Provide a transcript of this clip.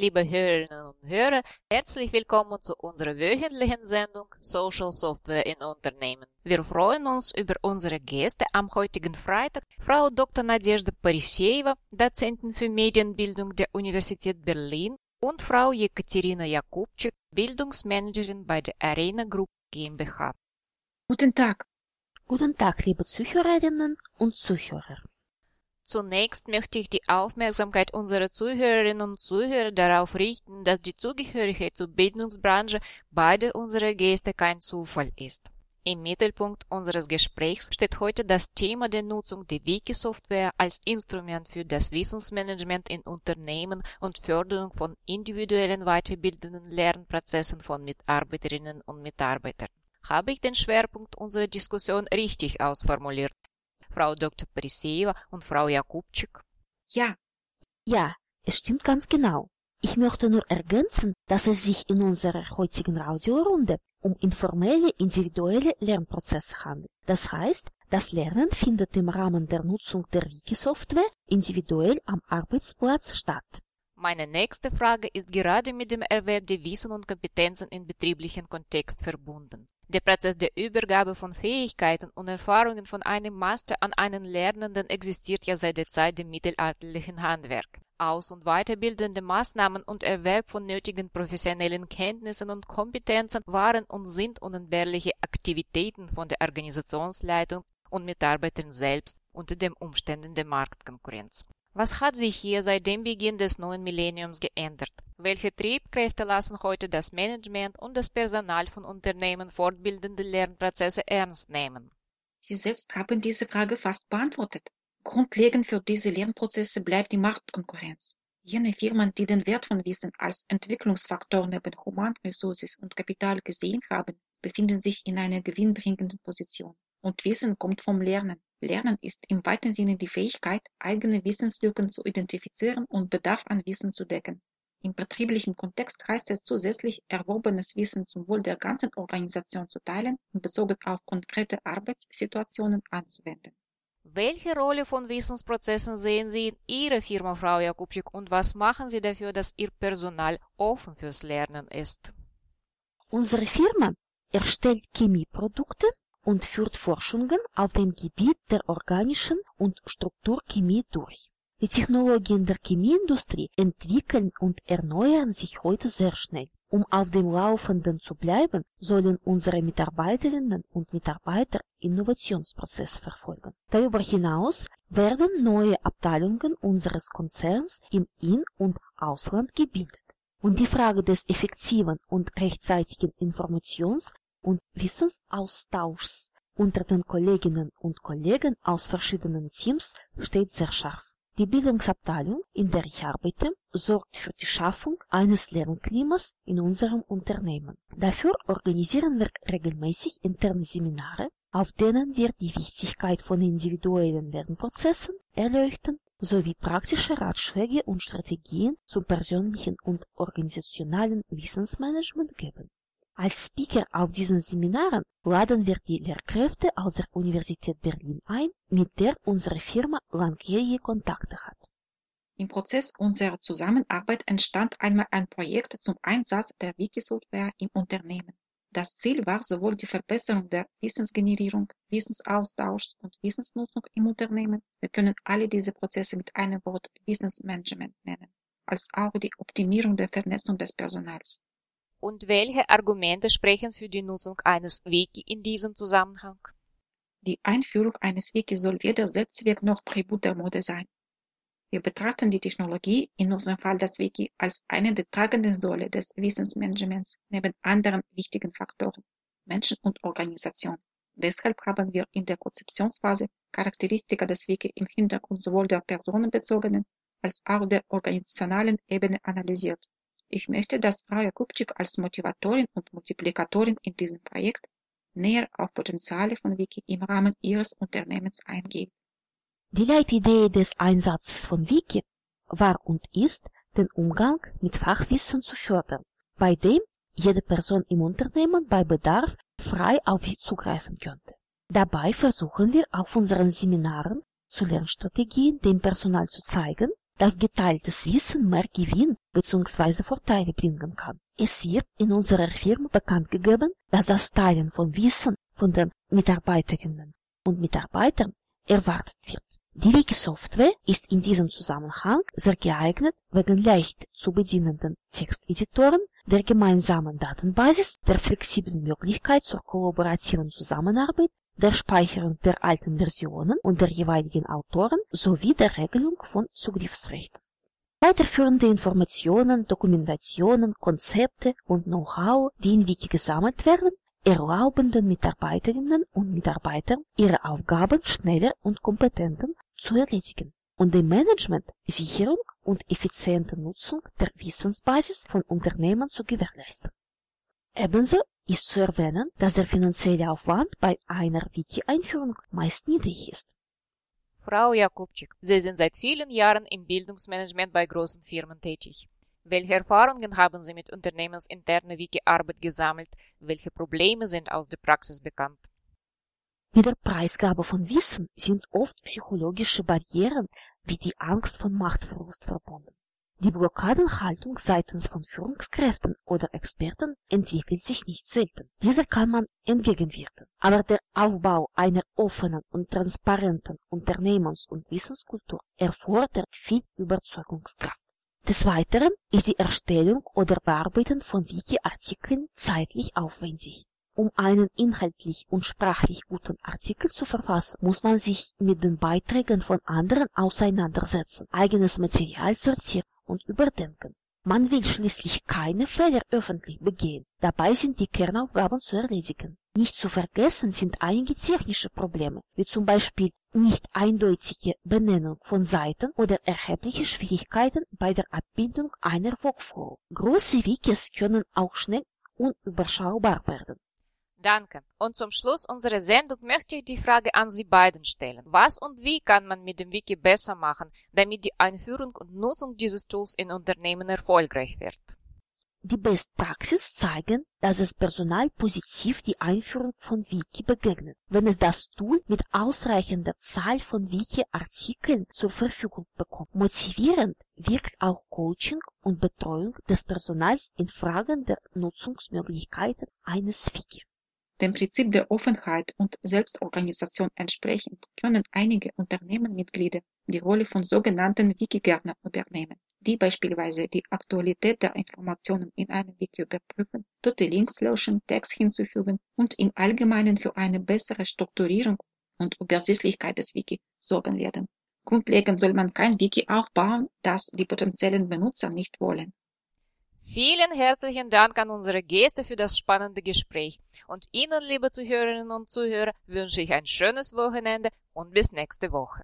Liebe Hörerinnen und Hörer, herzlich willkommen zu unserer wöchentlichen Sendung Social Software in Unternehmen. Wir freuen uns über unsere Gäste am heutigen Freitag, Frau Dr. Nadezhda Pariseva, Dozentin für Medienbildung der Universität Berlin und Frau Jekaterina Jakubczyk, Bildungsmanagerin bei der Arena Group GmbH. Guten Tag. Guten Tag, liebe Zuhörerinnen und Zuhörer. Zunächst möchte ich die Aufmerksamkeit unserer Zuhörerinnen und Zuhörer darauf richten, dass die Zugehörigkeit zur Bildungsbranche beider unserer Gäste kein Zufall ist. Im Mittelpunkt unseres Gesprächs steht heute das Thema der Nutzung der Wiki-Software als Instrument für das Wissensmanagement in Unternehmen und Förderung von individuellen weiterbildenden Lernprozessen von Mitarbeiterinnen und Mitarbeitern. Habe ich den Schwerpunkt unserer Diskussion richtig ausformuliert? Frau Dr. Pariseva und Frau Jakubczyk? Ja. Ja, es stimmt ganz genau. Ich möchte nur ergänzen, dass es sich in unserer heutigen Radiorunde um informelle individuelle Lernprozesse handelt. Das heißt, das Lernen findet im Rahmen der Nutzung der Wiki-Software individuell am Arbeitsplatz statt. Meine nächste Frage ist gerade mit dem Erwerb der Wissen und Kompetenzen im betrieblichen Kontext verbunden. Der Prozess der Übergabe von Fähigkeiten und Erfahrungen von einem Master an einen Lernenden existiert ja seit der Zeit dem mittelalterlichen Handwerk. Aus- und weiterbildende Maßnahmen und Erwerb von nötigen professionellen Kenntnissen und Kompetenzen waren und sind unentbehrliche Aktivitäten von der Organisationsleitung und Mitarbeitern selbst unter den Umständen der Marktkonkurrenz. Was hat sich hier seit dem Beginn des neuen Millenniums geändert? Welche Triebkräfte lassen heute das Management und das Personal von Unternehmen fortbildende Lernprozesse ernst nehmen? Sie selbst haben diese Frage fast beantwortet. Grundlegend für diese Lernprozesse bleibt die Marktkonkurrenz. Jene Firmen, die den Wert von Wissen als Entwicklungsfaktor neben Humanressources und Kapital gesehen haben, befinden sich in einer gewinnbringenden Position. Und Wissen kommt vom Lernen. Lernen ist im weiten Sinne die Fähigkeit, eigene Wissenslücken zu identifizieren und Bedarf an Wissen zu decken. Im betrieblichen Kontext heißt es zusätzlich, erworbenes Wissen zum Wohl der ganzen Organisation zu teilen und bezogen auf konkrete Arbeitssituationen anzuwenden. Welche Rolle von Wissensprozessen sehen Sie in Ihrer Firma, Frau Jakubczyk, und was machen Sie dafür, dass Ihr Personal offen fürs Lernen ist? Unsere Firma erstellt Chemieprodukte und führt Forschungen auf dem Gebiet der organischen und Strukturchemie durch. Die Technologien der Chemieindustrie entwickeln und erneuern sich heute sehr schnell. Um auf dem Laufenden zu bleiben, sollen unsere Mitarbeiterinnen und Mitarbeiter Innovationsprozesse verfolgen. Darüber hinaus werden neue Abteilungen unseres Konzerns im In- und Ausland gebildet. Und die Frage des effektiven und rechtzeitigen Informations- und Wissensaustauschs unter den Kolleginnen und Kollegen aus verschiedenen Teams steht sehr scharf. Die Bildungsabteilung, in der ich arbeite, sorgt für die Schaffung eines Lernklimas in unserem Unternehmen. Dafür organisieren wir regelmäßig interne Seminare, auf denen wir die Wichtigkeit von individuellen Lernprozessen erleuchten sowie praktische Ratschläge und Strategien zum persönlichen und organisationalen Wissensmanagement geben. Als Speaker auf diesen Seminaren laden wir die Lehrkräfte aus der Universität Berlin ein, mit der unsere Firma langjährige Kontakte hat. Im Prozess unserer Zusammenarbeit entstand einmal ein Projekt zum Einsatz der Wikisoftware im Unternehmen. Das Ziel war sowohl die Verbesserung der Wissensgenerierung, Wissensaustauschs und Wissensnutzung im Unternehmen, wir können alle diese Prozesse mit einem Wort Wissensmanagement nennen, als auch die Optimierung der Vernetzung des Personals. Und welche Argumente sprechen für die Nutzung eines Wiki in diesem Zusammenhang? Die Einführung eines Wiki soll weder Selbstzweck noch Tribut der Mode sein. Wir betrachten die Technologie, in unserem Fall das Wiki, als eine der tragenden Säule des Wissensmanagements neben anderen wichtigen Faktoren, Menschen und Organisation. Deshalb haben wir in der Konzeptionsphase Charakteristika des Wiki im Hintergrund sowohl der personenbezogenen als auch der organisationalen Ebene analysiert. Ich möchte, dass Frau Jakubczyk als Motivatorin und Multiplikatorin in diesem Projekt näher auf Potenziale von Wiki im Rahmen ihres Unternehmens eingeht. Die Leitidee des Einsatzes von Wiki war und ist, den Umgang mit Fachwissen zu fördern, bei dem jede Person im Unternehmen bei Bedarf frei auf sie zugreifen könnte. Dabei versuchen wir auf unseren Seminaren zu Lernstrategien dem Personal zu zeigen, dass geteiltes Wissen mehr Gewinn bzw. Vorteile bringen kann. Es wird in unserer Firma bekannt gegeben, dass das Teilen von Wissen von den Mitarbeiterinnen und Mitarbeitern erwartet wird. Die Wiki-Software ist in diesem Zusammenhang sehr geeignet wegen leicht zu bedienenden Texteditoren, der gemeinsamen Datenbasis, der flexiblen Möglichkeit zur kollaborativen Zusammenarbeit, der Speicherung der alten Versionen und der jeweiligen Autoren sowie der Regelung von Zugriffsrechten. Weiterführende Informationen, Dokumentationen, Konzepte und Know-how, die in Wiki gesammelt werden, erlauben den Mitarbeiterinnen und Mitarbeitern, ihre Aufgaben schneller und kompetenter zu erledigen und dem Management Sicherung und effiziente Nutzung der Wissensbasis von Unternehmen zu gewährleisten. Ebenso ist zu erwähnen, dass der finanzielle Aufwand bei einer Wiki-Einführung meist niedrig ist. Frau Jakubczyk, Sie sind seit vielen Jahren im Bildungsmanagement bei großen Firmen tätig. Welche Erfahrungen haben Sie mit unternehmensinterner Wiki-Arbeit gesammelt? Welche Probleme sind aus der Praxis bekannt? Mit der Preisgabe von Wissen sind oft psychologische Barrieren wie die Angst vor Machtverlust verbunden. Die Blockadenhaltung seitens von Führungskräften oder Experten entwickelt sich nicht selten. Dieser kann man entgegenwirken. Aber der Aufbau einer offenen und transparenten Unternehmens- und Wissenskultur erfordert viel Überzeugungskraft. Des Weiteren ist die Erstellung oder Bearbeiten von Wiki-Artikeln zeitlich aufwendig. Um einen inhaltlich und sprachlich guten Artikel zu verfassen, muss man sich mit den Beiträgen von anderen auseinandersetzen, eigenes Material sortieren und überdenken. Man will schließlich keine Fehler öffentlich begehen. Dabei sind die Kernaufgaben zu erledigen. Nicht zu vergessen sind einige technische Probleme, wie zum Beispiel nicht eindeutige Benennung von Seiten oder erhebliche Schwierigkeiten bei der Abbildung einer Workflow. Große Wikis können auch schnell unüberschaubar werden. Danke. Und zum Schluss unserer Sendung möchte ich die Frage an Sie beiden stellen. Was und wie kann man mit dem Wiki besser machen, damit die Einführung und Nutzung dieses Tools in Unternehmen erfolgreich wird? Die Bestpraxis zeigen, dass das Personal positiv die Einführung von Wiki begegnet, wenn es das Tool mit ausreichender Zahl von Wiki-Artikeln zur Verfügung bekommt. Motivierend wirkt auch Coaching und Betreuung des Personals in Fragen der Nutzungsmöglichkeiten eines Wiki. Dem Prinzip der Offenheit und Selbstorganisation entsprechend können einige Unternehmensmitglieder die Rolle von sogenannten Wikigärtner übernehmen, die beispielsweise die Aktualität der Informationen in einem Wiki überprüfen, dort die Links löschen, Text hinzufügen und im Allgemeinen für eine bessere Strukturierung und Übersichtlichkeit des Wiki sorgen werden. Grundlegend soll man kein Wiki aufbauen, das die potenziellen Benutzer nicht wollen. Vielen herzlichen Dank an unsere Gäste für das spannende Gespräch. Und Ihnen, liebe Zuhörerinnen und Zuhörer, wünsche ich ein schönes Wochenende und bis nächste Woche.